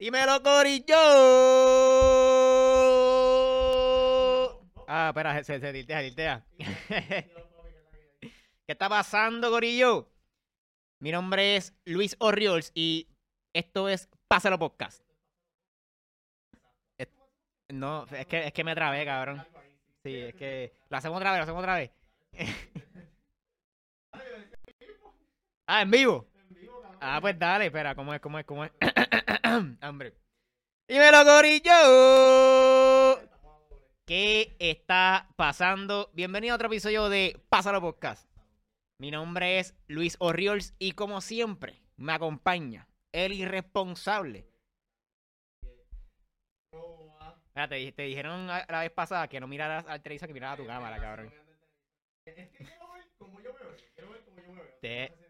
Dímelo, Corillo. Ah, espera, se, se tiltea, tiltea. ¿Qué está pasando, Corillo? Mi nombre es Luis Orriols y esto es Pásalo Podcast. No, es que, es que me trabé, cabrón. Sí, es que... Lo hacemos otra vez, lo hacemos otra vez. ah, en vivo. Ah, pues dale, espera, ¿cómo es, cómo es, cómo es? Hambre. Dímelo, Corillo. ¿Qué está pasando? Bienvenido a otro episodio de Pásalo Podcast. Mi nombre es Luis Orriols y como siempre me acompaña el irresponsable. Mira, te, di- te dijeron la la vez pasada que no miraras al televisor, que miraras a tu cámara, cabrón. Te, te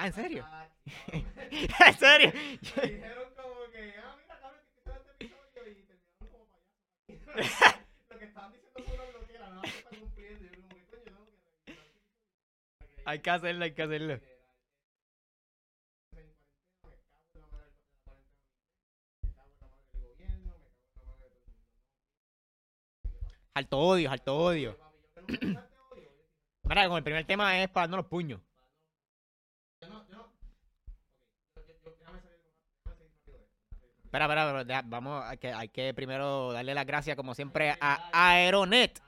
Ah, ¿en serio? ¿En serio? dijeron como que, ah, mira, cabrón, que quizás este episodio y terminaron como payasos. Lo que estaban diciendo fue una bloquera, nada más que están cumpliendo. Y yo como coño, tengo que hay que hacerlo, hay que hacerlo. Alto odio, alto odio. Mira, con el primer tema es para darnos los puños. Espera, espera, vamos, hay que, hay que primero darle las gracias, como siempre, a Aeronet.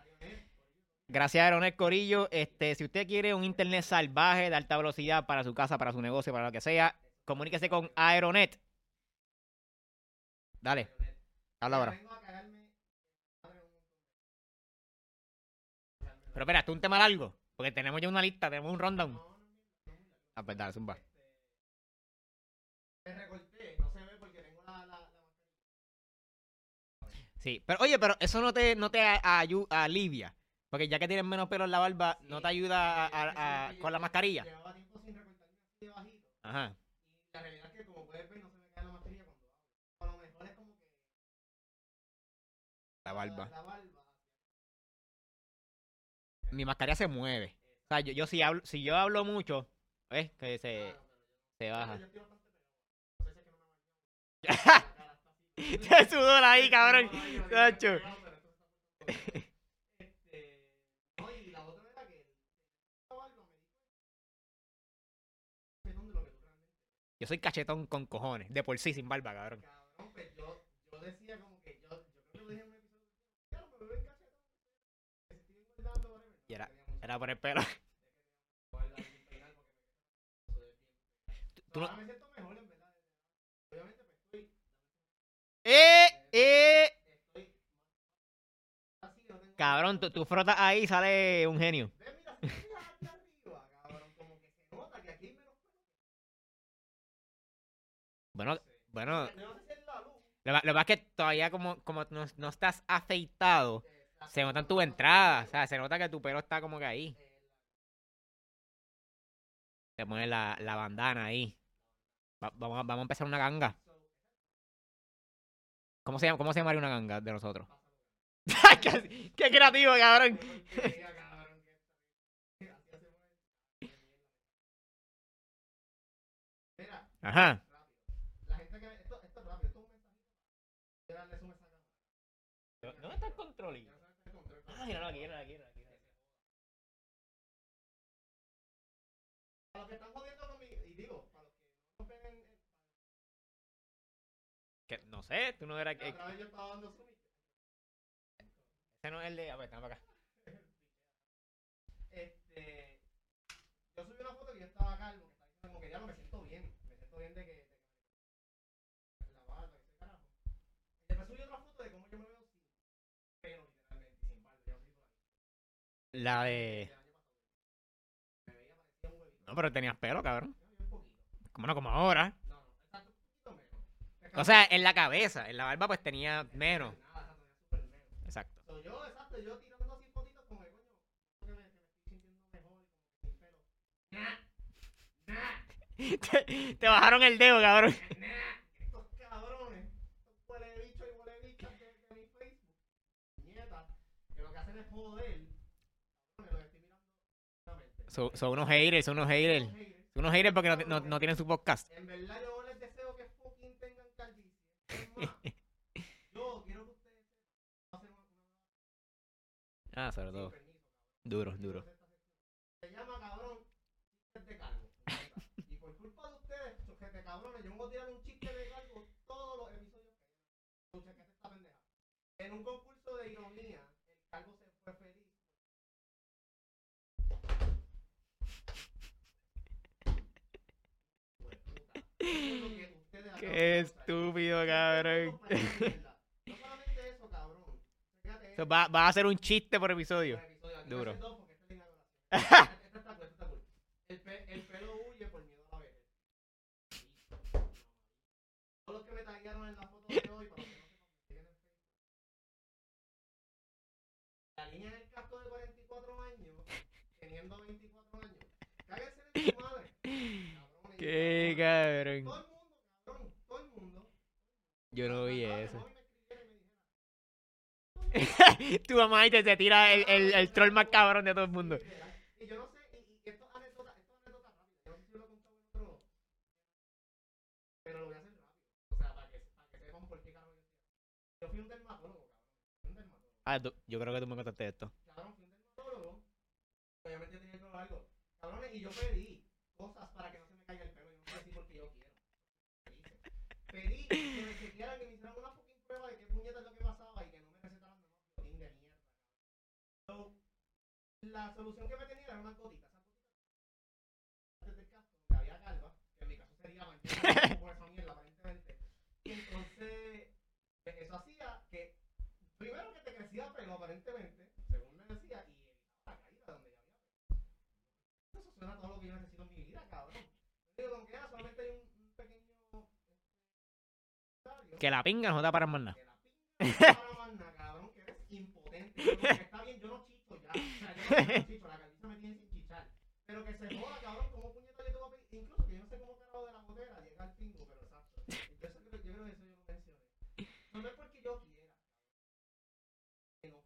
Gracias Aeronet Corillo. Este, si usted quiere un internet salvaje de alta velocidad para su casa, para su negocio, para lo que sea, comuníquese con Aeronet. Dale, habla ahora. Pero espera, ¿esto es un tema largo? Porque tenemos ya una lista, tenemos un rundown. Ah, pues dale, zumba. Me recorté, no se ve porque tengo la, la, la Sí, pero oye, pero eso no te, no te a- ayu- alivia. Porque ya que tienes menos pelo en la barba, no te ayuda a- a- a- con la mascarilla. Llevaba tiempo sin recortarme así de bajito. Ajá. Y la realidad es que, como puedes ver, no se me cae la mascarilla cuando. A lo mejor es como que La barba. La, la barba. Mi mascarilla se mueve. O sea, yo, yo si hablo, si yo hablo mucho, ¿ves? Que se, se baja. Yo estoy bastante pegado. No sé si es que no me Te sudor cabrón. Yo soy cachetón con cojones. De por sí, sin barba, cabrón. yo, decía como que yo, yo creo que lo dije en un episodio, era- Era por el pelo en verdad. Obviamente, pues estoy, ¡Eh! ¡Eh! Cabrón, tú, tú frotas ahí y sale un genio. Bueno, bueno. Lo, lo que pasa es que todavía como, como no, no estás afeitado, se nota en tu entrada. O sea, se nota que tu pelo está como que ahí. Te pones la, la bandana ahí. Va- vamos, vamos a empezar una ganga. ¿Cómo se, llama, ¿Cómo se llamaría una ganga de nosotros? ¡Qué, qué creativo, cabrón! Ajá. La gente que ve, esto, esto es rápido, esto es un mensajito. Quiero darle zoom a esa cámara. ¿Dónde está el control? Ah, míralo aquí, míralo aquí, míralo aquí. Para los que están jodiendo conmigo, y digo, para los que no ven en, en- Que, no sé, tú no eras... y Ese no es el de... A ver, estamos acá. este yo subí una foto que yo estaba calvo, que estaba como que ya no me siento bien, me siento bien de que, de que la barba, ese carajo. Y después subí otra foto de cómo yo me veo sin pelo literalmente, sin barba, yo tú la de... Me. No, pero tenías pelo, cabrón. Como no, como ahora. No, no, exacto, un poquito menos. O sea, en la cabeza, en la barba pues tenía menos. Exacto, yo, exacto, yo tirando así fotitos como de coño, me, que me estoy sintiendo mejor, pelo. Te, te bajaron el dedo, cabrón. Estos cabrones, estos huele bichos y huele bichas de, de mi Facebook, que lo que hacen es joder. Estoy mirando. Son, son unos haters, son unos haters. Son haters. Son unos haters porque no, no, no tienen su podcast. En verdad yo les deseo que fucking tengan calvicie. Es más, yo quiero que ustedes hacer una, Ah, sobre todo. Duro, duro. Se llama cabrón de neta. Y por culpa de ustedes, gente cabrones, yo me voy a tirar un chiste de calvo todos los episodios que hay. Que esta pendeja. En un concurso de ironía, el calvo se fue feliz. Hueputa. Eso Qué estúpido, cabrón. No solamente eso, cabrón. Fíjate, So, va, va a hacer un chiste por episodio. por episodio. Aquí Duro. dos es está cool, está cool. El, pe- el pelo huye por miedo a la vejez. Todos los que me taguearon en la foto de hoy, para que no. La niña en el casco de 44 años, teniendo 24 años. Cáguense de su madre. Qué cabrón. Yo no vi eso. y tu mamá y te, te tira el, el, el troll más cabrón de todo el mundo. Y yo no sé, y, y esto es anécdota, esto es anécdota rápida. Yo no sé si lo he contado en otro. Pero lo voy a hacer rápido. O sea, para que, para que sepan por qué carajo yo fui un dermatólogo, cabrón. Fui un dermatólogo. Ah, tú- yo creo que tú me contaste esto. Cabrón, fui un dermatólogo. Obviamente tenía el pelo largo. Cabrones, y yo pedí cosas para que no se me caiga el pelo. Yo no sé decir porque yo quiero. Hice. Pedí que me hicieran una prueba de es lo que pasaba y que no me de mierda. So, la solución que me tenía era unas gotitas. En mi caso sería esa mierda, aparentemente. Entonces, pues, eso hacía que, primero que te crecía pelo, aparentemente, según me decía, y evitaba la caída donde ya había pelo. Eso suena a todo lo que yo necesito en mi vida, cabrón. Yo digo, como que ah, solamente hay un, un pequeño. este, Que la pinga no te para más nada, cabrón, que eres impotente. Yo, como que está bien, yo no chicho ya. O sea, yo no chicho, la calvicie me tiene sin chichar. Pero que se joda, cabrón, como puñeta yo te voy a pedir. Incluso que yo no sé cómo carajo de la botella llega al pingo, pero exacto. Yo, creo que eso yo mencioné. No es porque yo quiera. Que no.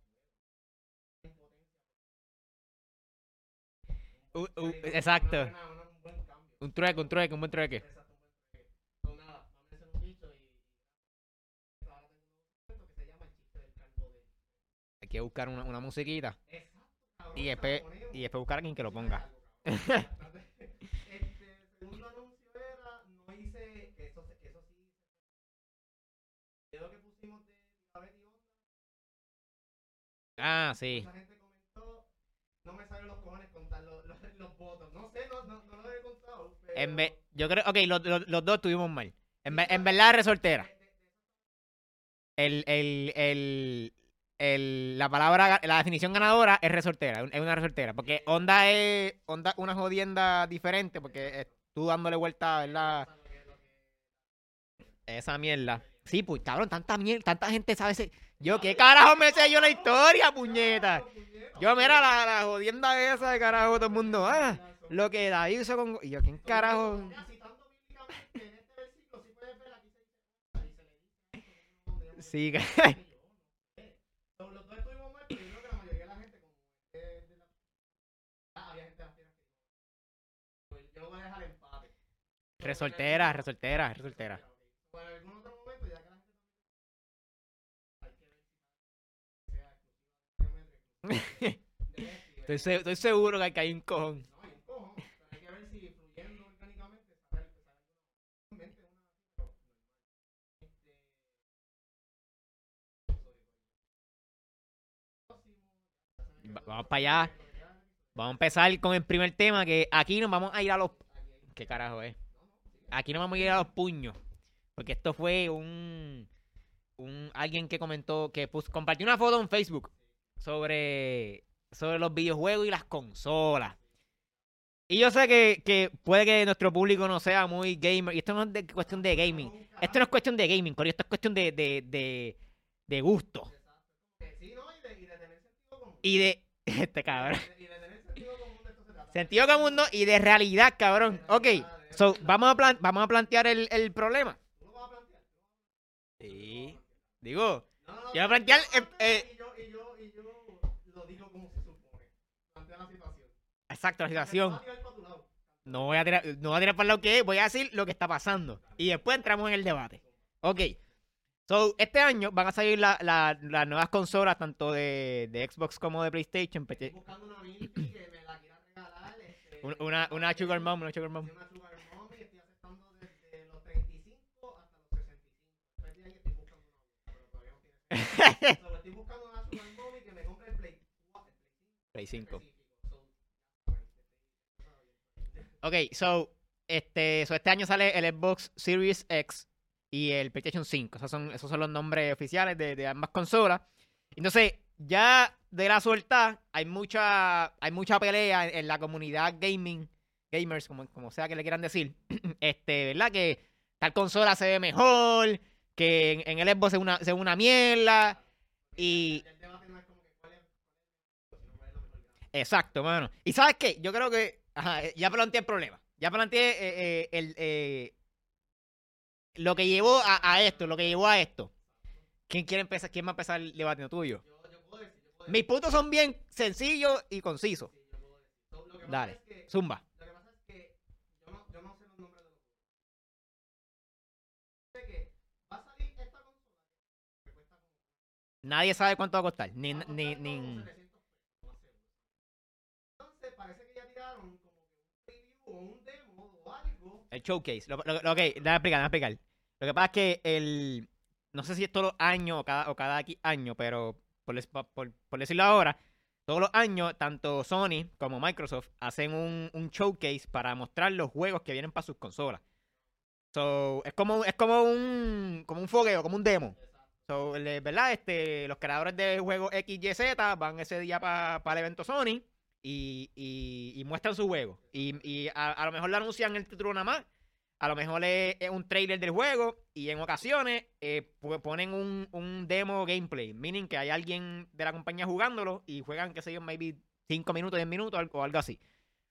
Uh, uh, exacto. un trueque, un trueque, un buen trueque. Exacto, que buscar una, una musiquita Exacto, y después, y después buscar a alguien que lo ponga. Ah, sí. mucha gente comentó, no me salen los cojones contar los, los, los votos, no sé, no, no, no lo he contado, pero... En vez, yo creo, ok, los, los, dos tuvimos mal. En, en verdad, resortera. El, el, el, la palabra, la definición ganadora es resortera, es una resortera. Porque onda es onda una jodienda diferente, porque tú dándole vuelta, ¿verdad? Esa mierda. Sí, pues cabrón, tanta mierda, tanta gente sabe ese. Yo, ¿qué carajo me sé yo la historia, puñeta? Yo, mira, la, la jodienda esa de carajo, todo el mundo, ah, lo que David hizo con. Y yo, ¿quién carajo? Ya, citando bíblicamente en este versículo, si puedes ver, aquí se dice, ahí se le dice esto, donde llama- Sí, que- Yo no sé. So, Los dos estuvimos mal, pero yo creo que la mayoría de la gente, como es de la... Ah, había gente de las tiendas que Pues yo voy a dejar empate. Resoltera, resoltera, resoltera. Estoy, se- estoy seguro que hay un cojón. Vamos para allá. Vamos a empezar con el primer tema, que aquí nos vamos a ir a los... ¿Qué carajo es? Aquí nos vamos a ir a los puños. Porque esto fue un... un alguien que comentó, que compartió una foto en Facebook sobre, sobre los videojuegos y las consolas. Y yo sé que, que puede que nuestro público no sea muy gamer. Y esto no es de cuestión de gaming. Esto no es cuestión de gaming, Corillo. Esto es cuestión de, de, de, de gusto. ¿no? Y de. Este cabrón. Y de tener sentido común de esto se trata. Sentido común ¿no? y de realidad, cabrón. Ok. So, vamos a, plan- vamos a plantear el, el problema. ¿Tú lo vas a plantear? Sí. Digo, No, no, Yo voy a plantear, lo eh, eh, Y yo, y yo, y yo lo digo como se supone. Plantea la situación. exacto, la situación. No voy a tirar, no voy a tirar para el lado que es, voy a decir lo que está pasando. Y después entramos en el debate. Ok. So, este año van a salir la- la- las nuevas consolas, tanto de, de Xbox como de PlayStation. Estoy PT- buscando una Milky que me la quiera regalar. Este, un- Una, una Sugar Mom, una Sugar Mom. Una sugar no tiene sexo. So, estoy buscando una sugar mommy que me compre el Play 4, el Play 5. específico. So, Ok, so este, so este año sale el Xbox Series X y el PlayStation 5. Esos son, esos son los nombres oficiales de, de ambas consolas. Entonces, ya de la suelta, hay mucha, hay mucha pelea en, en la comunidad gaming, gamers, como, como sea que le quieran decir. este, ¿verdad? Que tal consola se ve mejor, que en, en el Xbox es una, ve una mierda. Y- es es, es, es. Exacto, mano. ¿Y sabes qué? Yo creo que ajá, eh, ya planteé el problema. Ya planteé eh, eh, el, eh, lo que llevó a, a esto, lo que llevó a esto. ¿Quién quiere empezar? ¿Quién va a empezar el debate tuyo? Yo, yo puedo decir, yo puedo. Mis puntos son bien sencillos y concisos. Sí, Dale. es que Zumba. Lo que pasa es que yo no, yo no sé los nombres de los juegos. Sé que va a salir esta consola que cuesta como Nadie sabe cuánto va a costar. Ni, ni, ni... como 700 pesos, lo más seguro. Entonces parece que ya tiraron como un o un demo o algo. El showcase. Lo, lo, lo- ok, déjame explicar, déjame explicar. Lo que pasa es que el... No sé si es todos los años o cada, o cada año, pero por, por decirlo ahora, todos los años, tanto Sony como Microsoft hacen un, un showcase para mostrar los juegos que vienen para sus consolas. So, es como, es como un, como un fogueo, como un demo. So, ¿verdad? Este, los creadores de juegos X, Y, Z van ese día para el evento Sony y, y, muestran su juego. Y, y a, a lo mejor le anuncian el título nada más. A lo mejor es, un trailer del juego y en ocasiones eh, ponen un, un demo gameplay, meaning que hay alguien de la compañía jugándolo y juegan, qué sé yo, maybe 5 minutos, 10 minutos o algo así.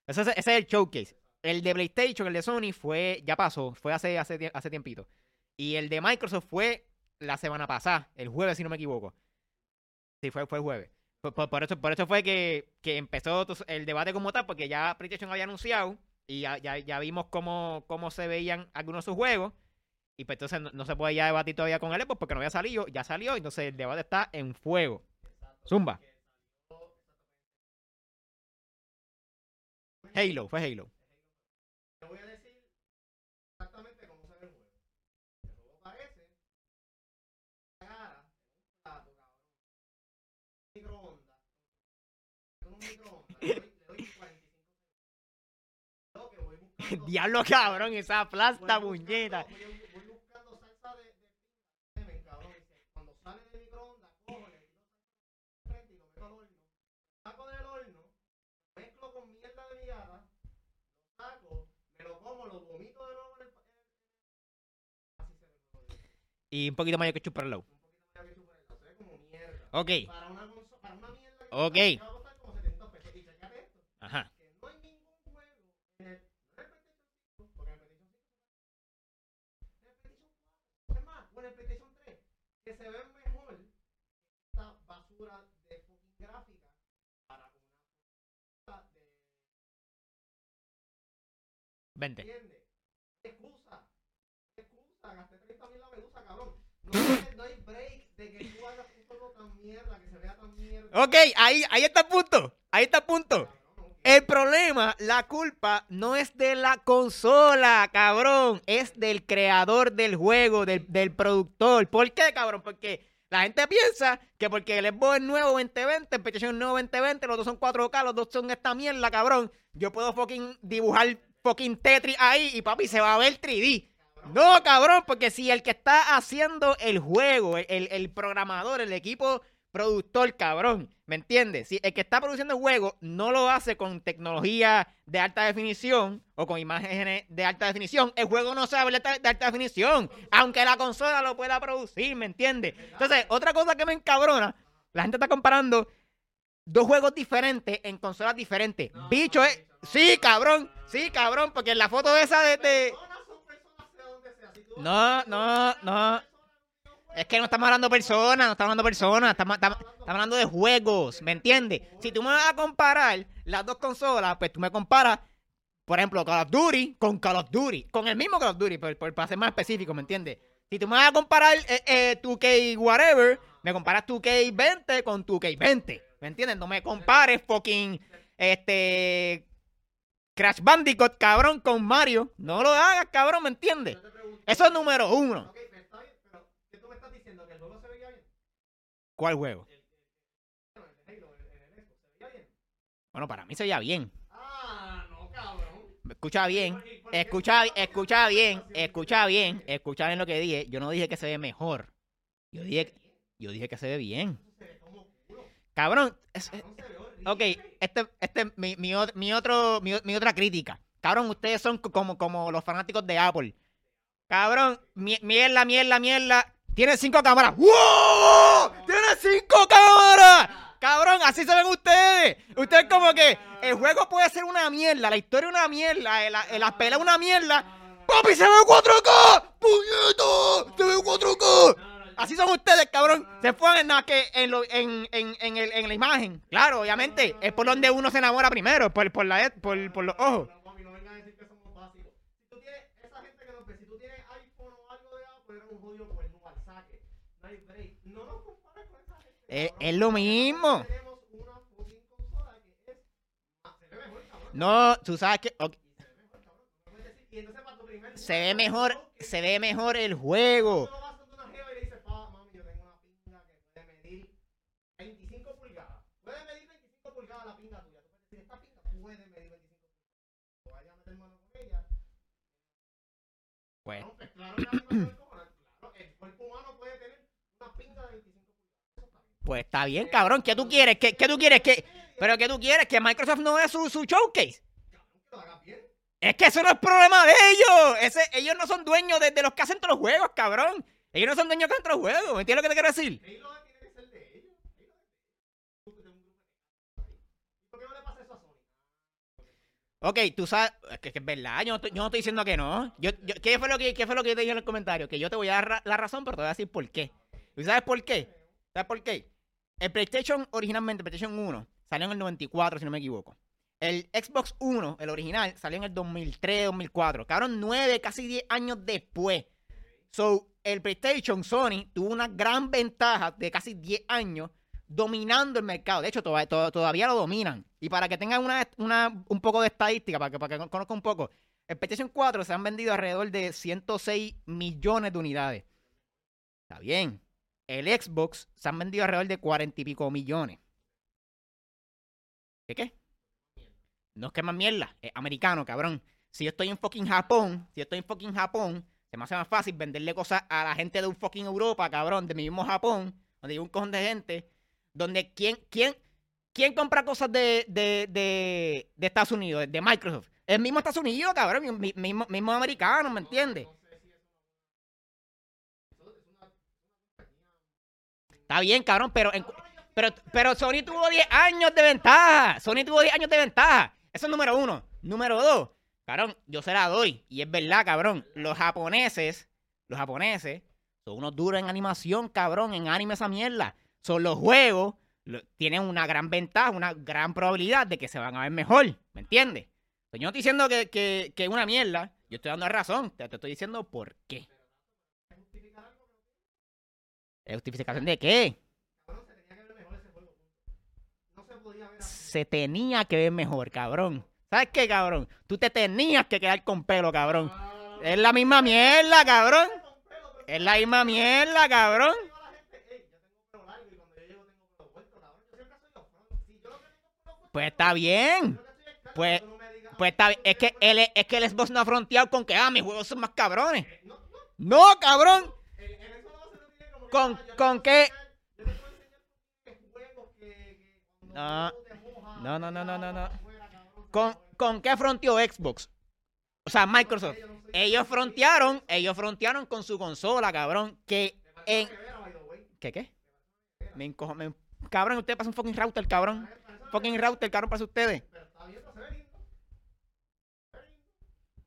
Ese, es- ese es el showcase. El de PlayStation, el de Sony, fue, ya pasó, fue hace, hace, hace tiempito. Y el de Microsoft fue la semana pasada, el jueves, si no me equivoco. Sí, fue, fue el jueves. Por, eso, por eso fue que, que empezó el debate como tal, porque ya PlayStation había anunciado y ya, ya, vimos cómo, cómo se veían algunos de sus juegos. Y pues entonces no, se puede ya debatir todavía con Xbox porque no había salido, ya salió, entonces el debate está en fuego. Zumba. Halo, fue Halo. Te voy a decir exactamente cómo se ve el juego. El juego parece una cara, un plato, cabrón. Microondas. Con un microondas. Le doy, le doy 45 segundos. Lo que voy buscando. Diablo cabrón, esa voy plasta buscando- puñeta. Voy, voy buscando salsa de, de semen, cabrón. y se- Cuando sale del microondas, cojo, le quito salsa de frente y lo meto al horno. Saco del horno, mezclo con mierda de mi gata, lo saco, me lo como, lo vomito de nuevo en el. pa- en el- Así se ve el juego. Y un poquito mayo que chupar low. Un poquito más de ketchup en el lado, se ve como mierda. Ok, Para una, para una mierda que Ok. que va a costar como 70 pesos. Y esto. ajá. que no hay ningún juego en el, no en el PlayStation 5, porque en el PlayStation 5 en el PlayStation 4, es más, o en el PlayStation 3, que se ven mejor esta basura de fucking gráfica para una de Vente. ¿entiendes? Excusa, excusa, gasté 30 mil la medusa, cabrón. No hay, no hay break de que tú hagas un juego tan mierda, que se vea tan mierda. Ok, ahí, ahí está el punto. Ahí está el punto. El problema, la culpa, no es de la consola, cabrón. Es del creador del juego, del, del productor. ¿Por qué, cabrón? Porque la gente piensa que porque el Xbox es nuevo 2020, el PlayStation nuevo 2020, los dos son 4K, los dos son esta mierda, cabrón. Yo puedo fucking dibujar fucking Tetris ahí y papi se va a ver 3D. No, cabrón, porque si el que está haciendo el juego, el- el programador, el equipo productor, cabrón. ¿Me entiendes? Si el que está produciendo el juego no lo hace con tecnología de alta definición o con imágenes de alta definición, el juego no sabe de alta, de alta definición, aunque la consola lo pueda producir, ¿me entiendes? Entonces, otra cosa que me encabrona, la gente está comparando dos juegos diferentes en consolas diferentes. Bicho, es... Sí, cabrón, sí, cabrón, porque en la foto esa de... de- No, no, no. Es que no estamos hablando de personas, no estamos hablando de personas, estamos, hablando de juegos, ¿me entiendes? Si tú me vas a comparar las dos consolas, pues tú me comparas, por ejemplo, Call of Duty con Call of Duty, con el mismo Call of Duty, para ser más específico, ¿me entiendes? Si tú me vas a comparar eh, eh, 2K whatever, me comparas 2K20 con 2K20, ¿me entiendes? No me compares fucking, este, Crash Bandicoot, cabrón, con Mario. No lo hagas, cabrón, ¿me entiendes? Eso es número uno pero está bien, pero ¿qué tú me estás diciendo? ¿Que el juego se veía bien? ¿Cuál juego? Bueno, para mí se veía bien. Ah, no, cabrón. Escucha bien, ¿Y por qué escucha, escucha bien, escucha bien, escucha bien lo que dije. Yo no dije que se ve mejor. Yo dije, yo dije que se ve bien. Cabrón, es- ok, este, este, mi, mi, mi otro, mi, otra crítica. Cabrón, ustedes son co- como, como los fanáticos de Apple. Cabrón, mi- mierda, mierda, mierda. Tiene cinco cámaras. ¡Wow! ¡Tiene cinco cámaras! Cabrón, así se ven ustedes. Ustedes como que el juego puede ser una mierda, la historia una mierda, el, la pelea una mierda. ¡Papi, se ve 4K! ¡Puñeto! ¡Se ve 4K! Así son ustedes, cabrón. Se fueron en lo- en, en, en, en la imagen. Claro, obviamente. Es por donde uno se enamora primero, por, por, la, por, por los ojos. No, mami, no vengan a decir que somos básicos. Si tú tienes, esa gente que nos ve, si tú tienes iPhone o algo de Apple, eres un jodido cuerno al saque. No hay break. No nos compares con esa gente. Es, lo mismo. No, tú sabes que Se ve mejor, se ve mejor, el juego. no vas donde una jeva y le dices, pa, mami, yo tengo una pinga que puede medir 25 pulgadas. Puede medir 25 pulgadas la pinga tuya. Tú puedes decir, esta pinga puede medir 25 pulgadas. Vaya a meter mano con ella. Pues. Claro, el cuerpo humano puede tener una pinga de 25 pulgadas. Eso está bien. Pues está bien, cabrón. ¿Qué tú quieres? ¿Qué, qué tú quieres? ¿Qué, ¿Pero qué tú quieres? ¿Que Microsoft no vea su, su showcase? Es que eso no es problema de ellos. Ese, ellos no son dueños de, de los que hacen todos los juegos, cabrón. Ellos no son dueños de que hacen todos los juegos. ¿Me entiendes lo que te quiero decir? Ok, tú sabes, es que, es verdad, yo no, yo no estoy diciendo que no. Yo, yo- ¿qué, fue lo que, ¿Qué fue lo que yo te dije en el comentario? Que yo te voy a dar la razón, pero te voy a decir por qué. ¿Y sabes por qué? ¿Sabes por qué? El PlayStation originalmente, el PlayStation 1, salió en el 94, si no me equivoco. El Xbox 1, el original, salió en el 2003, 2004. Cabrón, 9, casi 10 años después. So, el PlayStation, Sony, tuvo una gran ventaja de casi 10 años dominando el mercado. De hecho, toda- to- todavía lo dominan. Y para que tengan una- un poco de estadística, para que, para que conozcan un poco, el PlayStation 4 se han vendido alrededor de 106 millones de unidades. Está bien. El Xbox se han vendido alrededor de 40 y pico millones. ¿Qué qué? No es que más mierda, es americano, cabrón. Si yo estoy en fucking Japón, si yo estoy en fucking Japón, se me hace más fácil venderle cosas a la gente de un fucking Europa, cabrón, de mi mismo Japón, donde hay un cojón de gente, donde quién, quién, quién compra cosas de, de, de, de Estados Unidos, de Microsoft. El mismo Estados Unidos, cabrón, mi- mi- mismo, mismo americano, ¿me entiendes? No sé si es una. Eso es una. Está bien, cabrón, pero, en- pero, pero Sony tuvo 10 años de ventaja. Sony tuvo 10 años de ventaja. Eso es número uno. Número dos, cabrón, yo se la doy. Y es verdad, cabrón. Los japoneses, los japoneses, son unos duros en animación, cabrón, en anime esa mierda. Son los juegos, tienen una gran ventaja, una gran probabilidad de que se van a ver mejor. ¿Me entiendes? Yo no estoy diciendo que, que, que una mierda. Yo estoy dando razón. Te, te estoy diciendo por qué. justificar algo, pero ¿Es ¿Justificación de qué? se tenía que ver mejor cabrón. ¿Sabes qué, cabrón? Tú te tenías que quedar con pelo, cabrón. Es la misma mierda, cabrón. Es la misma mierda, cabrón. yo digo a la gente, "Ey, yo tengo pelo largo y cuando yo llego tengo pelo vuelto, cabrón. Yo siempre soy upfront. Si yo lo que tengo es pelo vuelto, Pues está bien. Pues- Pues está bien. Es que el, es que el Xbox no ha fronteado con que, ah, mis juegos son más cabrones. No, cabrón. ¿Con- con qué? No. No, no, no, no, no, ¿Con. ¿Con qué fronteó Xbox? O sea, Microsoft. Ellos frontearon, ellos frontearon con su consola, cabrón. Que en. ¿Qué qué? Me encojo. Me... Cabrón, usted pasa un fucking router, cabrón. Fucking router, cabrón, para ustedes.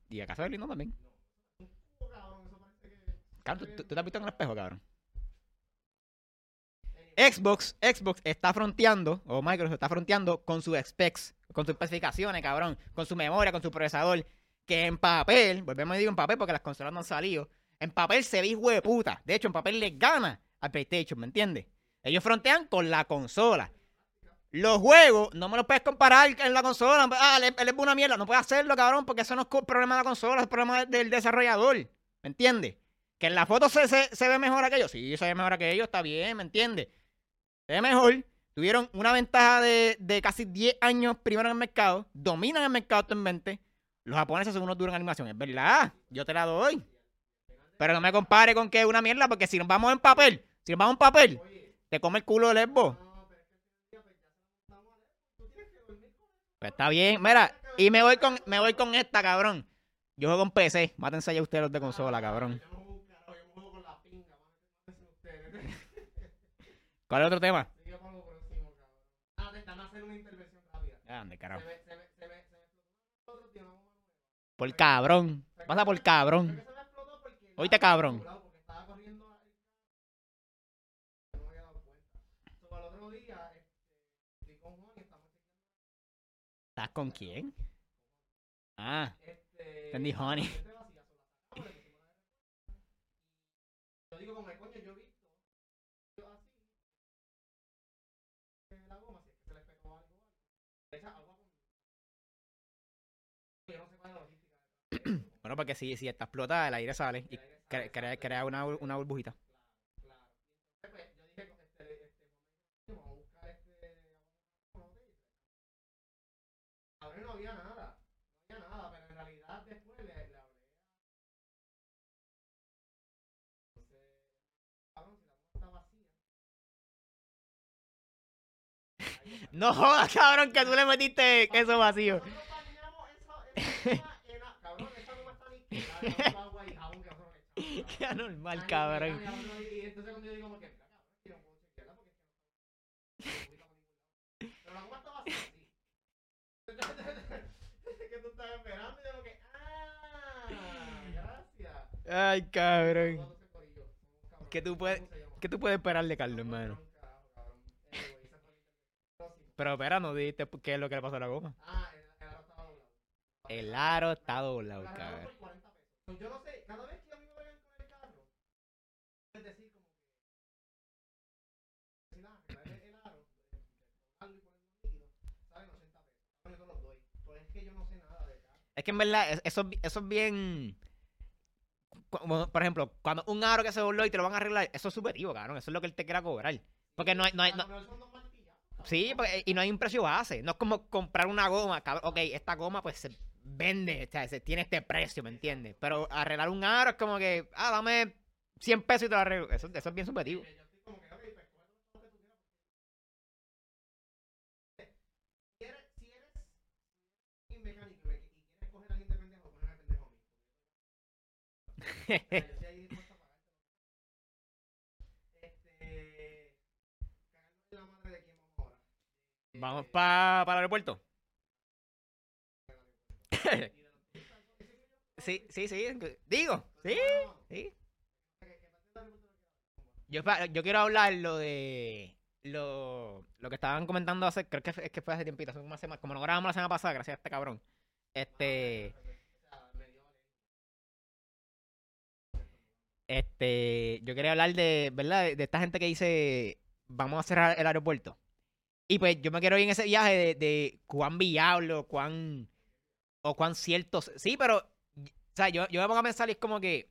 Bien, pero se ve lindo. Y también. Cabrón, ¿tú, tú te has visto en el espejo, cabrón? Xbox, Xbox está fronteando, o Microsoft está fronteando con sus specs, con sus especificaciones, cabrón, con su memoria, con su procesador, que en papel, volvemos a decir en papel porque las consolas no han salido, en papel se ve hijo de puta. De hecho, en papel les gana al PlayStation, ¿me entiendes? Ellos frontean con la consola. Los juegos no me los puedes comparar en la consola. Ah, él, es una mierda. No puedes hacerlo, cabrón, porque eso no es problema de la consola, es problema del desarrollador. ¿Me entiendes? Que en la foto se, se, se ve mejor aquello. Sí, se ve mejor aquello, está bien, ¿me entiendes? Ve mejor. Tuvieron una ventaja de, de casi 10 años primero en el mercado. Dominan el mercado actualmente. Los japoneses son unos duros en animación. Es verdad. Yo te la doy. Pero no me compare con que es una mierda, porque si nos vamos en papel, si nos vamos en papel, te come el culo del es él. Pues está bien. Mira, y me voy con, me voy con esta, cabrón. Yo juego en PC. Mátense ya ustedes los de consola, cabrón. Yo no juego un carajo, yo me juego con la pinga, mátense ustedes. ¿Cuál es otro tema? Ah, te están haciendo una intervención rápida. Ah, ¿dónde carajo? Por cabrón. Pasa por cabrón. el Oíste, cabrón. ¿Estás con quién? Ah, este, Entendí, honey. Yo digo como que coño, yo he visto yo así eh, la goma, si es que se le pegó algo, algo. Le echa agua con yo no sé cuál es la logística de eso. Bueno, porque si, si está explotada, el aire sale y crea, sale, crea una, una burbujita. No jodas, cabrón, que tú le metiste queso vacío. Qué anormal, cabrón. Y cabrón, que está tú estás que. Ay, cabrón. ¿Qué tú puedes-. ¿Qué esperar de Carlos, No, hermano? Pero espera, no dijiste qué es lo que le pasó a la goma. El, aro estaba doblado. El aro está doblado, cabrón. por 40 pesos. Pues yo no sé, cada vez que a mí me vengan con el carro, es decir, como que. Si el, el aro, y ponerlo líquido, salen 80 pesos. Yo te los doy. Pues es que yo no sé nada de carro. Es que en verdad, es- eso, eso es bien. como, por ejemplo, cuando un aro que se dobló y te lo van a arreglar, eso es subjetivo, cabrón. Eso es lo que él te quiera cobrar. Porque no hay. No hay no- A lo mejor son dos martillazos, cabrón. sí, porque- y no hay un precio base. No es como comprar una goma, cabrón. Ok, esta goma pues se vende, o sea, se tiene este precio, ¿me entiendes? Pero arreglar un aro es como que, ah, dame 100 pesos y te lo arreglo. Eso, eso es bien subjetivo. Vamos Vamos pa- para el aeropuerto. sí, sí, sí. Digo, sí, sí. Yo, yo quiero hablar lo de lo, lo que estaban comentando hace, creo que es que fue hace tiempito, hace una semana, como no grabamos la semana pasada, gracias a este cabrón. Este, este, yo quería hablar de, ¿verdad? De, esta gente que dice, vamos a cerrar el aeropuerto. Y pues yo me quiero ir en ese viaje de, de cuán viable cuán, o cuán cierto. Sí, pero, o sea, yo, yo me pongo a pensar es como que,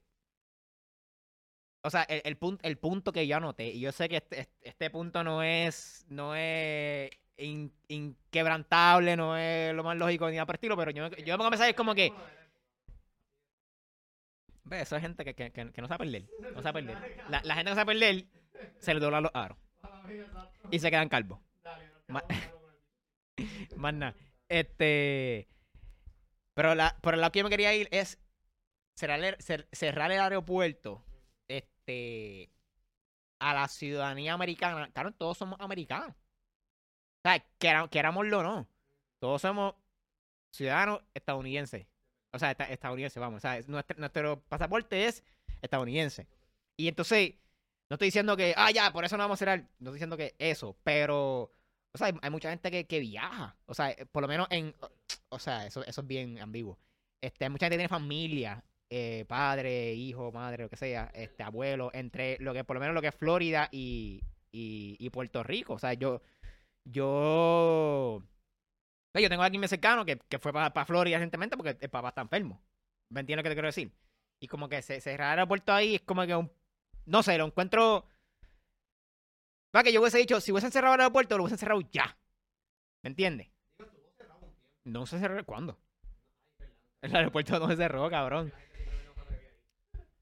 o sea, el, el, punto, el punto que yo anoté, y yo sé que este, este- este punto no es, no es in- inquebrantable, no es lo más lógico ni nada por pero yo, yo me pongo a pensar y es como que, ve, eso es gente que, que, que, no sabe perder, no sabe perder. La, la gente que sabe perder, se le doblan los aros y se quedan calvos. Ma- Más nada. Este. Pero la, el lado que yo me quería ir es cerrar el, cer- cerrar el aeropuerto este, a la ciudadanía americana. Claro, todos somos americanos. O sea, quera- querámoslo o no. Todos somos ciudadanos estadounidenses. O sea, esta- estadounidenses, vamos. O sea, es- nuestro, pasaporte es estadounidense. Y entonces, no estoy diciendo que, ah, ya, por eso no vamos a cerrar. No estoy diciendo que eso, pero. O sea, hay, hay mucha gente que, que viaja. O sea, eh, por lo menos en. O sea, eso, eso es bien ambiguo. Este, mucha gente tiene familia, eh, padre, hijo, madre, lo que sea, este, abuelo, entre lo que, por lo menos lo que es Florida y, y, Puerto Rico. O sea, yo. Yo. Yo tengo aquí mi cercano que, que fue para Florida recientemente porque el papá está enfermo. ¿Me entiendes lo que te quiero decir? Y como que se cerrar el aeropuerto ahí es como que un. No sé, lo encuentro. Va que yo hubiese dicho, si hubiesen cerrado el aeropuerto, lo hubiesen cerrado ya. ¿Me entiendes? No se cerró cuándo. El aeropuerto no se cerró, cabrón.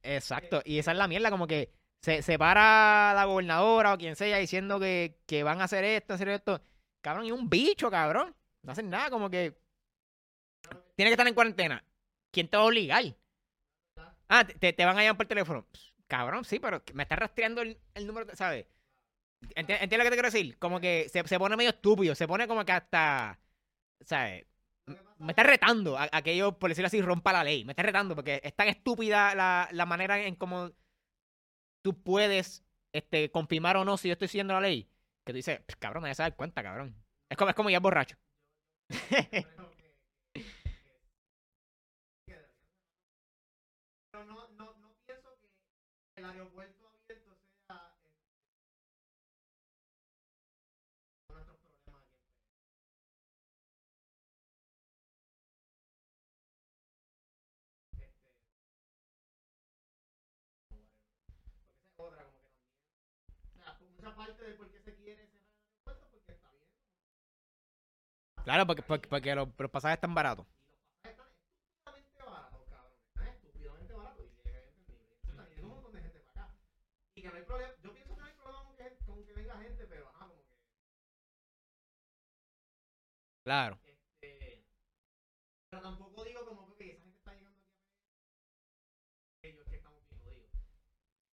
Exacto. Y esa es la mierda, como que se, se para la gobernadora o quien sea diciendo que, que van a hacer esto, hacer esto. Cabrón, y un bicho, cabrón. No hacen nada, como que. Tiene que estar en cuarentena. ¿Quién te va a obligar? Ah, te, te van a llamar por teléfono. Cabrón, sí, pero me está rastreando el, el número, ¿sabes? Enti- ¿Entiendes lo que te quiero decir? Como que se, se pone medio estúpido, se pone como que hasta, ¿sabes? Me está retando a, a que yo, por decirlo así, rompa la ley. Me está retando porque es tan estúpida la, la manera en cómo tú puedes este, confirmar o no si yo estoy siguiendo la ley. Que tú dices, "Pss, cabrón, me se dar cuenta, cabrón. Es como, es como ya borracho. Pero no, no, no pienso que el aeropuerto abierto sea eh, nuestros problemas aquí. Este, porque esa es otra, como que también. O sea, por mucha parte de por qué se quiere cerrar el aeropuerto, porque está bien. Claro, porque, porque, porque los, los pasajes están baratos. Y que no hay problema. Yo pienso que no hay problema con que, venga gente, pero ajá, como que. Claro. Este, pero tampoco digo como que esa gente está llegando aquí a ellos que estamos bien jodidos.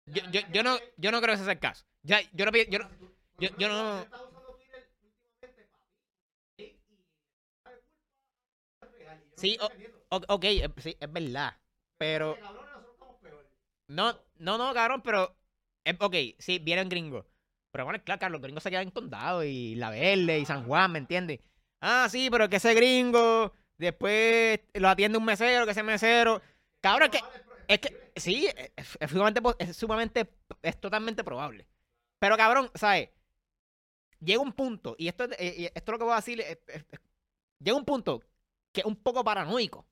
Yo, yo, yo, no, yo no creo que ese sea el caso. Ya, yo no, yo yo- yo no- gente está usando Twitter últimamente para hate y sabe culpa es real, y yo no Sí, o- ok, eh, sí, es verdad. Pero, no, no, no, cabrón, pero, es, ok, sí, vienen gringos. Pero bueno, claro, los gringos se quedan en condado y La Verde y San Juan, ¿me entiendes? Ah, sí, pero que ese gringo, después lo atiende un mesero, que ese mesero. Cabrón, es que, es que, sí, es, es sumamente, es sumamente, es totalmente probable. Pero cabrón, ¿sabes? Llega un punto, y esto, es- eh, y esto es lo que voy a decir, es- es- es- llega un punto que es un poco paranoico.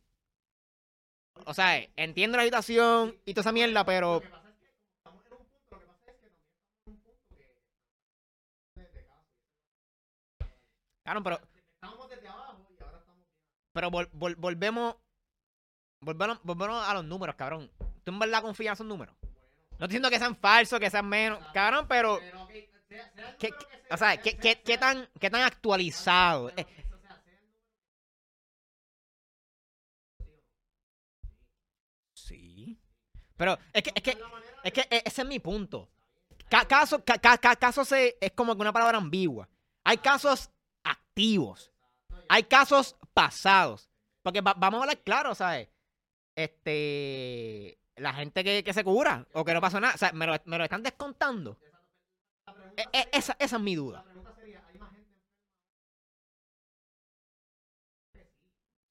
O sea, entiendo la situación y toda esa mierda, pero que que estamos que que estamos que. Claro, pero, Estábamos desde abajo y ahora estamos pero vol- vol- volvemos, volvemos, volvemos a los números, cabrón. ¿Tú en verdad confías en esos números? No estoy diciendo que sean falsos, que sean menos, cabrón, pero, Pero, ok, sea, sea el ¿qué, número qué- que sea, o sea, ¿qué, qué, tan, qué tan actualizado? Eh, o sea, sea el número- sí. Pero es que, es que, es que e- ese es mi punto. Ca- caso, ca- ca- es como que una palabra ambigua. Hay casos activos. Hay casos pasados. Porque va- vamos a hablar claro, ¿sabes? Este. La gente que, que se cura o que no pasó nada. O sea, me lo, me lo están descontando. E- e- esa, esa es mi duda.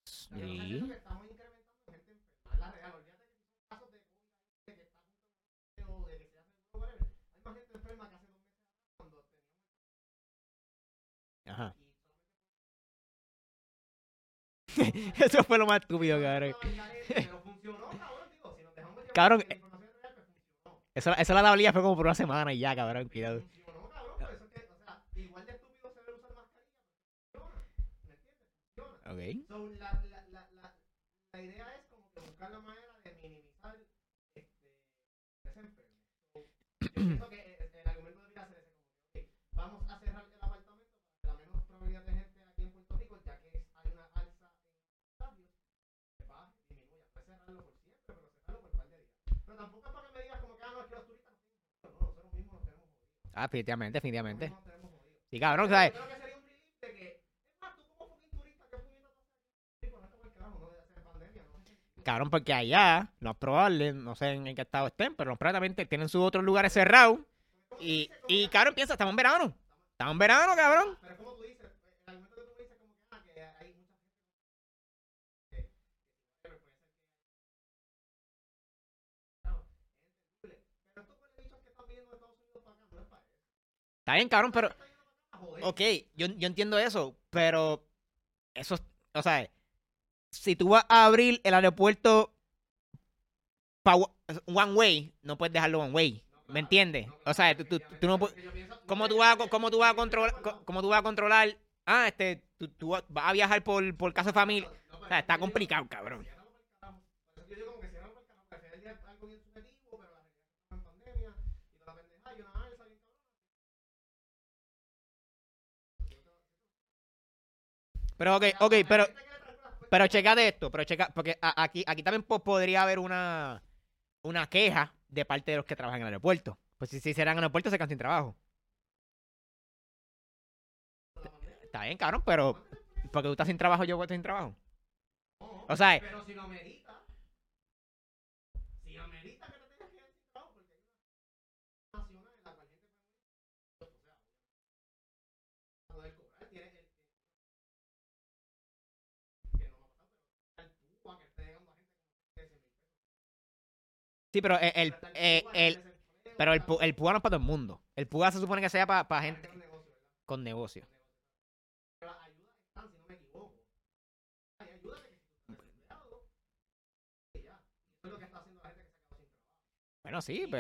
Sí. Lo que pasa es que estamos incrementando gente enferma, es la real. Olvídate que son casos de COVID, de que está a punto de- o de que se hace algo, whatever. Hay más gente enferma que hace dos meses atrás cuando teníamos Ajá. y Eso fue lo más estúpido, cabrón. Cabrón, Cabrón, por la tablilla fue como por una semana y ya, cabrón. Cuidado. Funcionó, cabrón, por eso es que, o sea, igual de estúpido se ve usar mascarilla, pero funciona, ¿me entiendes? Funciona. Ok. So, la, la, la, la, la idea es como que buscar la manera de minimizar este, ese enfermo. So, yo pienso que el, el argumento debería ser ese, como que, ok, vamos a cerrar el apartamento para que la menos probabilidad de gente aquí en Puerto cerrarlo por siempre, pero cerrarlo por un par de días. Pero tampoco es para que me digas como que, ah, no, es que los turistas no tienen no, nosotros mismos nos tenemos jodidos. Ah, definitivamente, definitivamente. Nosotros mismos nos tenemos jodidos. Sí, cabrón, Pero ¿sabes? Yo creo que sería un relief de que, es más, tú como fucking turista, ¿qué puñeta tú haces? Sí, con esto por el carajo, no debe ser pandemia, ¿no? Cabrón, porque allá, no es probable, no sé en, en qué estado estén, pero probablemente tienen sus otros lugares cerrados. Y, y cabrón, piensa, estamos en verano. Estamos en verano, cabrón. Pero es como tú dices, el argumento que tú me dices como que, ah, que hay mucha gente que, que, que puede ser que claro, es entendible. Pero estos huele bichos que están viniendo de Estados Unidos para acá, no es para eso. Está bien, cabrón, pero... Ok, yo, yo entiendo eso, pero eso, es- o sea, si tú vas a abrir el aeropuerto one way, no puedes dejarlo one way, ¿me entiendes? O sea, tú, tú- tú no puedes, ¿cómo tú vas cómo tú vas a controlar, co- cómo tú vas a controlar, ah, este, tú, tú vas a viajar por, por casa de familia, o sea, está complicado, cabrón. Yo digo como que cierran por el carajo, que al final del día es algo bien subjetivo, pero la realidad es que estamos en pandemia y toda la pendejada y una alza bien cabrona. Pero ok, ok, pero, pero checate esto, pero checa, porque aquí, aquí también po- podría haber una, una queja de parte de los que trabajan en el aeropuerto. Pues si, si hicieran en el aeropuerto se quedan sin trabajo. Está bien, cabrón, pero porque tú estás sin trabajo, yo voy a estar sin trabajo. O sea, Pero si lo amerita, si amerita que te tengas que ir sin trabajo, porque hay una nacional en la cual gente puede morir, o sea, a poder cobrar, tiene el que no va a pasar, pero el Cuba que esté llegando a gente con 13 mil pesos. Sí, pero el, el, Está eh, el- el pero el, el PUA no es para todo el mundo. El PUA se supone que sea para para gente con negocio. Pero las ayudas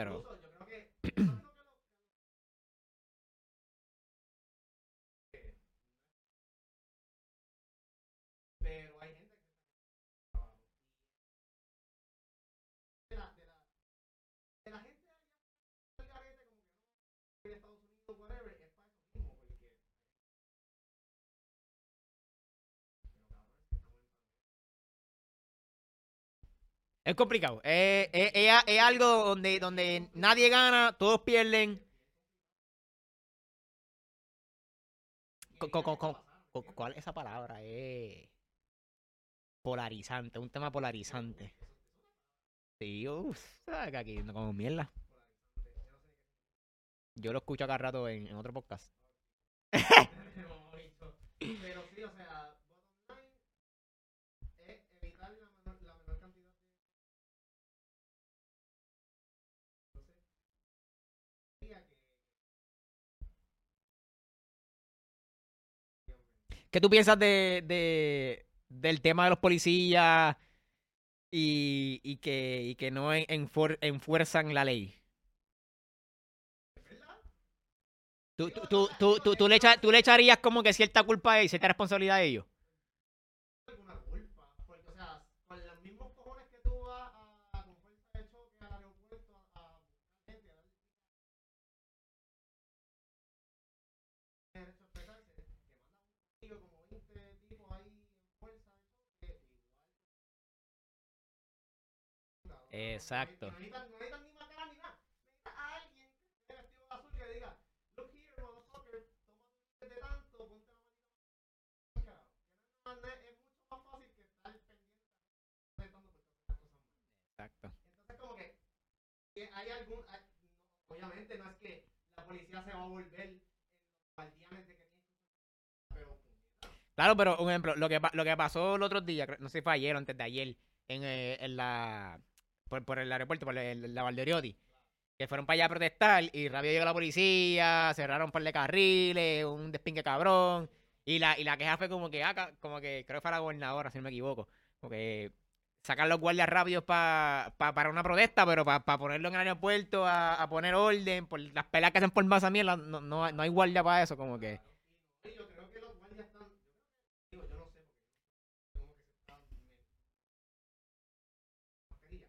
Es complicado. Es, es- es- es algo donde, donde nadie gana, todos pierden. Co- co- co- co- co- ¿Cuál es esa palabra? Es polarizante, un tema polarizante. Sí, uff, aquí no como mierda. Yo lo escucho acá rato en, en otro podcast. Pero sí, o sea, ¿Qué tú piensas de, de- del tema de los policías y, que, no en- enfuer- enfuerzan la ley? ¿Tú, tú, tú, tú, le tú le echarías como que cierta culpa y cierta responsabilidad a ellos? alguna culpa. Porque, o sea, con los mismos cojones que tú vas a, con fuerza de choque al aeropuerto a, a buscar gente, a darle derecho a expresarse, que manda un tío como 20 tipos ahí en fuerza de choque, igual. Exacto. No necesitan, no necesitan ni matar ni nada. Necesitan a alguien que vestido azul que le diga, look here, motherfucker, toma de tanto, ponte la no es mucho más fácil que estar pendiente de estar por todas estas cosas. Exacto. Entonces, como que que hay algún. hay- no, obviamente, no es que la policía se va a volver en los guardianes de que. Pero. Claro, pero un ejemplo, lo que, lo que pasó el otro día, no sé si fue ayer o antes de ayer, en, eh, en la por, por el aeropuerto, por el- la Valderiotti, que fueron para allá a protestar y rápido llegó la policía, cerraron un par de carriles, un despingue cabrón, y la, y la queja fue como que, ah, como que creo que fue la gobernadora, si no me equivoco, como que sacar los guardias rápidos pa, pa- para una protesta, pero para ponerlo en el aeropuerto a, a poner orden, por las peleas que hacen por masa mierda, no, no, no hay guardia para eso, como que... Y yo creo que los guardias están. Digo, yo no sé, porque como que se están. mascarilla.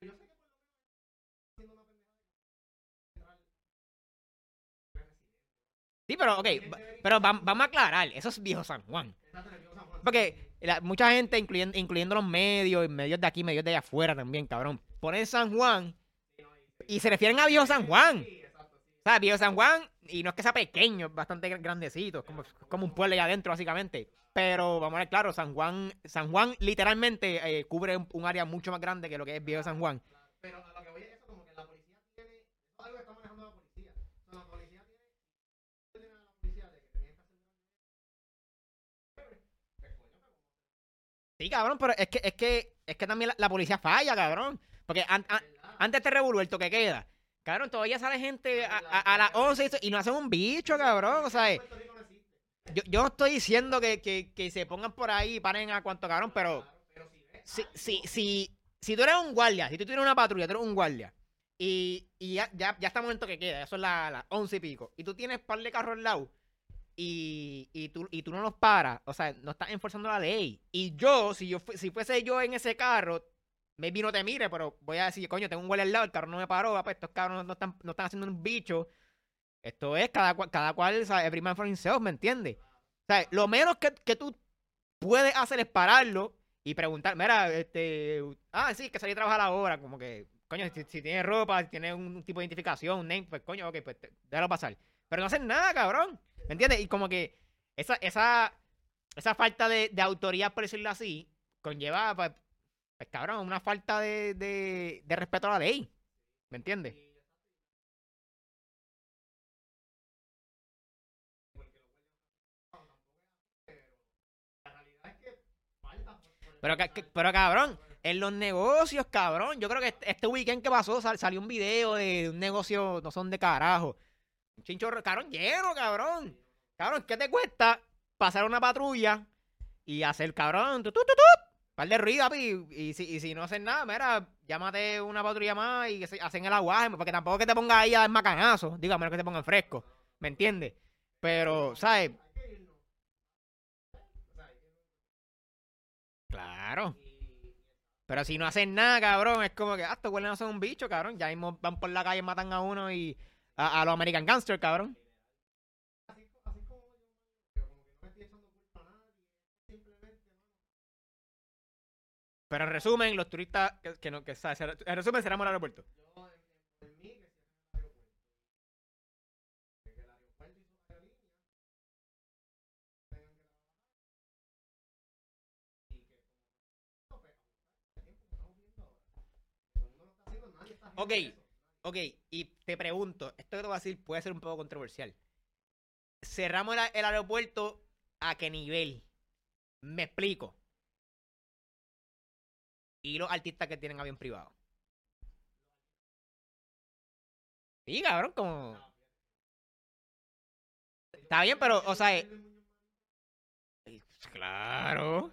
Pero yo sé que por lo menos haciendo una pendejada de entrar. Sí, pero ok, pero vam- vamos a aclarar, eso es viejo San Juan. Porque la- mucha gente, incluyendo, los medios, medios de aquí, medios de allá afuera también, cabrón, ponen San Juan y se refieren a Viejo San Juan. O sea, Viejo San Juan, y no es que sea pequeño, bastante gr- grandecito, como, un pueblo allá adentro, básicamente. Pero vamos a ver, claro, San Juan, San Juan literalmente eh, cubre un, área mucho más grande que lo que es Viejo San Juan a lo que voy es eso, como que la policía tiene. Eso es algo que está manejando la policía. O sea, la policía tiene. tiene a la policía de que tenía que hacer. Pues, coño, pero- Sí, cabrón, pero es que, es que, es que también la, la policía falla, cabrón. Porque an- antes de este revuelo, el toque queda. Cabrón, todavía sale gente a, a- a las 11 y no hacen un bicho, cabrón. O sea, existe. yo, yo no estoy diciendo que, que, que se pongan por ahí y paren a cuanto, cabrón, pero si ves si, si, si, tú eres un guardia, si tú tienes una patrulla, tú eres un guardia, y, y ya, ya, ya estamos en toque queda, eso es las las 11 y pico, y tú tienes par de carros al lado, y, y, tú, y tú no los paras, o sea, no estás enforzando la ley. Y yo, si yo si fuese yo en ese carro, maybe no te mire, pero voy a decir, coño, tengo un guardia al lado, el carro no me paró, pues estos carros no están, no están haciendo un bicho. Esto es cada cada cual, ¿sabes? Every man for himself, ¿me entiendes? O sea, lo menos que, que tú puedes hacer es pararlo y preguntar, mira, este, ah, sí, que salí a trabajar ahora, como que, coño, si, si tienes ropa, si tienes un tipo de identificación, un name, pues coño, ok, pues déjalo pasar. Pero no hacen nada, cabrón, ¿me entiendes? Y como que esa, esa, esa falta de, autoridad, por decirlo así, conlleva, pues, pues, cabrón, una falta de, de, respeto a la ley, ¿me entiendes? Pero, pero cabrón, en los negocios, cabrón. Yo creo que este, weekend que pasó sal- salió un video de un negocio, no son de carajo. Un chinchorro, cabrón, lleno, cabrón. Cabrón, ¿qué te cuesta pasar una patrulla y hacer, cabrón, tu, par de ruido, papi? Y si, y si no hacen nada, mira, llámate una patrulla más y hacen el aguaje, porque tampoco que te pongas ahí a dar macanazo, digo, a menos que te pongan fresco, ¿me entiendes? Pero, ¿sabes? Claro. Pero si no hacen nada, cabrón, es como que, ah, estos no son un bicho, cabrón. Ya mismo van por la calle matan a uno y a, a los American Gangsters, cabrón. Pero en resumen, los turistas que, que no, que, ¿sabes? en resumen, cerramos el aeropuerto. Ok. Ok, y te pregunto, esto que te voy a decir puede ser un poco controversial. Cerramos el, aeropuerto a qué nivel? Me explico. Y los artistas que tienen avión privado. Sí, cabrón, como. Está bien, pero, o sea, eh, Claro.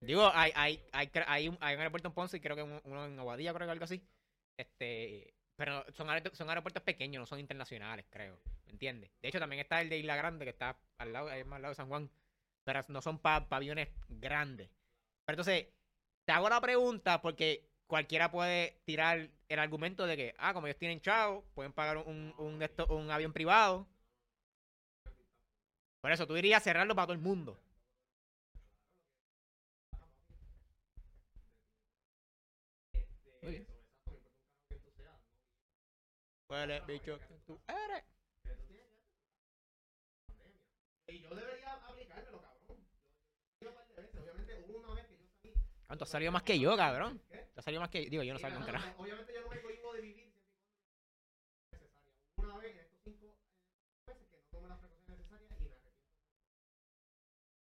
Digo, hay, hay, hay, hay, un, hay un aeropuerto en Ponce y creo que un- uno en Aguadilla, creo que algo así. Este, pero son, aeropuertos- son aeropuertos pequeños, no son internacionales, creo. ¿Me entiendes? De hecho, también está el de Isla Grande, que está al lado, ahí más al lado de San Juan. Pero no son pa, aviones grandes. Pero entonces, te hago la pregunta porque cualquiera puede tirar el argumento de que, ah, como ellos tienen chavo, pueden pagar un, un, estos- un avión privado. Por eso, tú dirías cerrarlo para todo el mundo. Huele, bicho, que tú eres. Y yo debería aplicármelo, cabrón. Yo un par de veces, obviamente hubo una vez que yo salí. ¿Cuánto has salido más que yo, cabrón? ¿Qué? Tú has salido más que Digo, yo no salgo Obviamente yo no me cohibo de vivir siempre y cuando sea necesario. Una vez en estos cinco eh, meses que no tomé las precauciones necesarias y me arrepiento.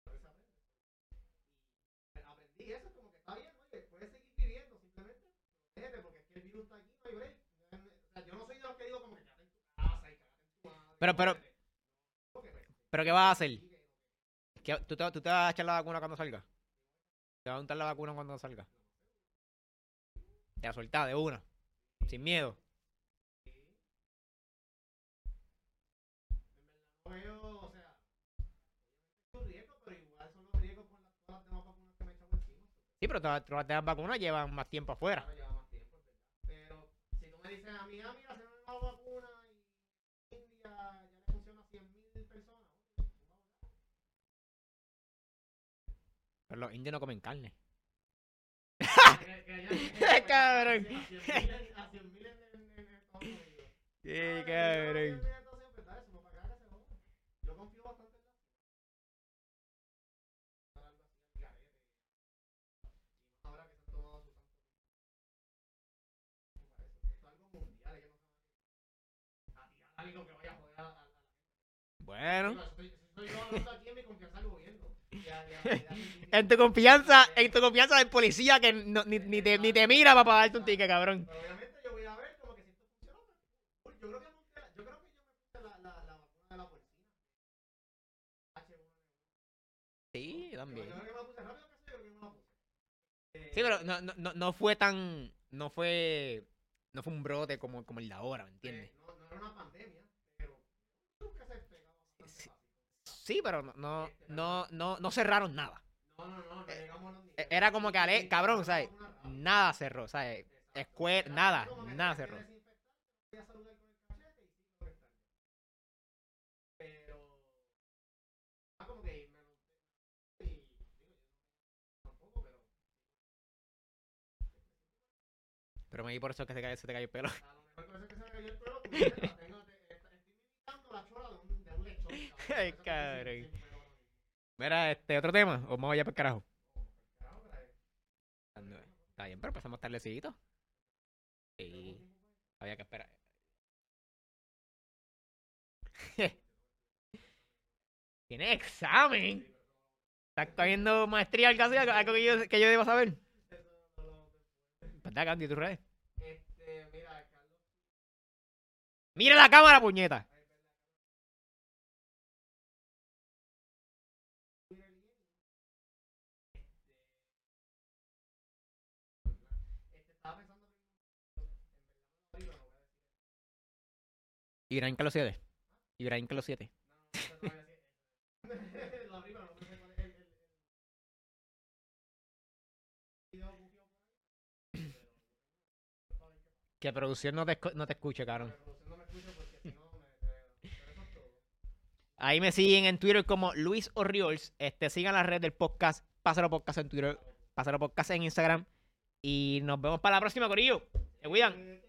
Pero se aprende. Y aprendí eso, como que está bien, oye, puedes seguir viviendo, simplemente protégete porque es que el virus está aquí, no hay break. O sea, yo no soy de los que digo como que quédate en tu casa y quédate en tu madre. Pero- pero- ¿Pero qué vas a hacer? ¿Qué- ¿Tú, te, ¿Tú te vas a echar la vacuna cuando salga? ¿Te vas a untar la vacuna cuando salga? Te la soltás de una. Sin miedo. Sí, pero todas todas las vacunas llevan más tiempo afuera. Más tiempo. Pero si tú me dices a mí, ah, mira, se me vacuna Pero los indios no comen carne. Cabrón. a 100.000 a 100.000 en- en- en Estados Unidos. Qué Ah, cabrón. Bueno. Yo aquí en mi confianza al gobierno. En tu confianza, en tu confianza del policía que no- ni, ni te, ni te mira para darte un ticket, cabrón. Pero obviamente yo voy a ver como que si esto funciona. Yo creo que monté la- yo creo que yo me puse la, la, la vacuna de la porcina. H1N1. Sí, también. Sí, pero no, no, no, no fue tan. No fue. No fue un brote como, como el de ahora, ¿me entiendes? no, no era una pandemia, pero nunca se pegaba bastante Sí. fácil. Sí, pero no, no, no, no, no cerraron nada. No, no, no, no llegamos a. Era como que, ale, cabrón, ¿sabes? Nada cerró, ¿sabes? Escuela, nada, nada cerró. Pero. Me di por eso que se, cayó- se te cayó el pelo. A lo mejor con eso que se me cayó el pelo, porque la tengo. te- te- Estoy imitando la chola de un, de un lechón. cabrón. Ay, cabrón. Mira, este, otro tema. O vamos allá para el carajo. Está bien, pero empezamos tardecito. Sí, había que esperar. Tiene examen. Estás cogiendo maestría al caso, algo que yo, que yo debo saber. ¿Verdad, Candy, tus redes? Este, mira, Carlos. Mira la cámara, puñeta. Ibrahim Carlos 7. Ibrahim Carlos 7. No, no, no. Que producción no te, no te escuche, cabrón. Ahí me siguen en Twitter como Luis Orriols. Este, sigan la red del podcast. Pásalo podcast en Twitter. Pásalo podcast en Instagram. Y nos vemos para la próxima, Corillo. Se cuidan.